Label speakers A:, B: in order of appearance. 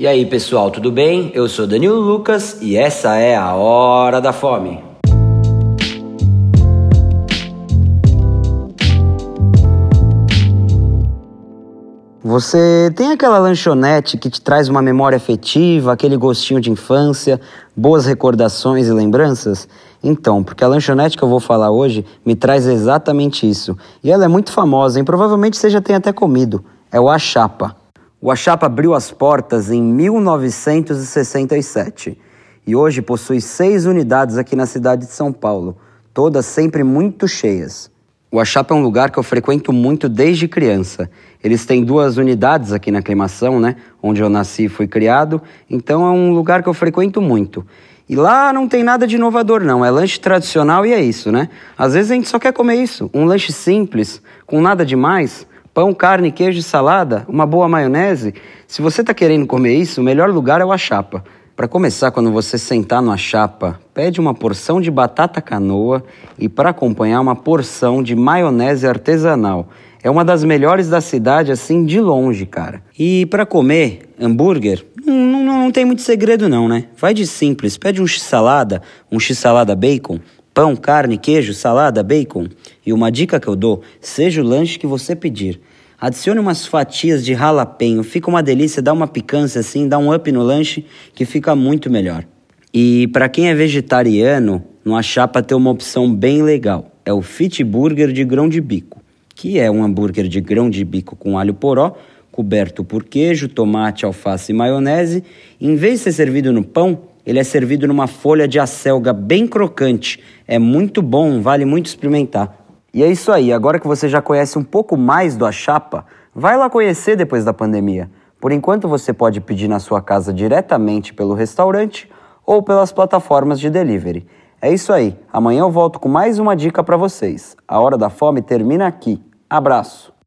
A: E aí, pessoal, tudo bem? Eu sou Danilo Lucas e essa é a Hora da Fome. Você tem aquela lanchonete que te traz uma memória afetiva, aquele gostinho de infância, boas recordações e lembranças? Então, porque a lanchonete que eu vou falar hoje me traz exatamente isso. E ela é muito famosa, e provavelmente você já tenha até comido. É o Achapa. O Achapa abriu as portas em 1967 e hoje possui seis unidades aqui na cidade de São Paulo, todas sempre muito cheias. O Achapa é um lugar que eu frequento muito desde criança. Eles têm duas unidades aqui na aclimação, né? Onde eu nasci e fui criado. Então é um lugar que eu frequento muito. E lá não tem nada de inovador, não. É lanche tradicional e é isso, né? Às vezes a gente só quer comer isso. Um lanche simples, com nada demais. Pão, carne, queijo e salada, uma boa maionese. Se você está querendo comer isso, o melhor lugar é o Achapa. Para começar, quando você sentar no Achapa, pede uma porção de batata canoa e para acompanhar uma porção de maionese artesanal. É uma das melhores da cidade, assim, de longe, cara. E para comer hambúrguer, não, não, não, tem muito segredo não, né? Vai de simples, pede um x-salada, um x-salada bacon, pão, carne, queijo, salada, bacon. E uma dica que eu dou, seja o lanche que você pedir. Adicione umas fatias de ralapenho, fica uma delícia, dá uma picância assim, dá um up no lanche que fica muito melhor. E para quem é vegetariano, no Achapa tem uma opção bem legal. É o Fit Burger de grão de bico, que é um hambúrguer de grão de bico com alho poró, coberto por queijo, tomate, alface e maionese. Em vez de ser servido no pão, ele é servido numa folha de acelga bem crocante. É muito bom, vale muito experimentar. E é isso aí, agora que você já conhece um pouco mais do Achapa, vai lá conhecer depois da pandemia. Por enquanto você pode pedir na sua casa diretamente pelo restaurante ou pelas plataformas de delivery. É isso aí, amanhã eu volto com mais uma dica para vocês. A Hora da Fome termina aqui. Abraço!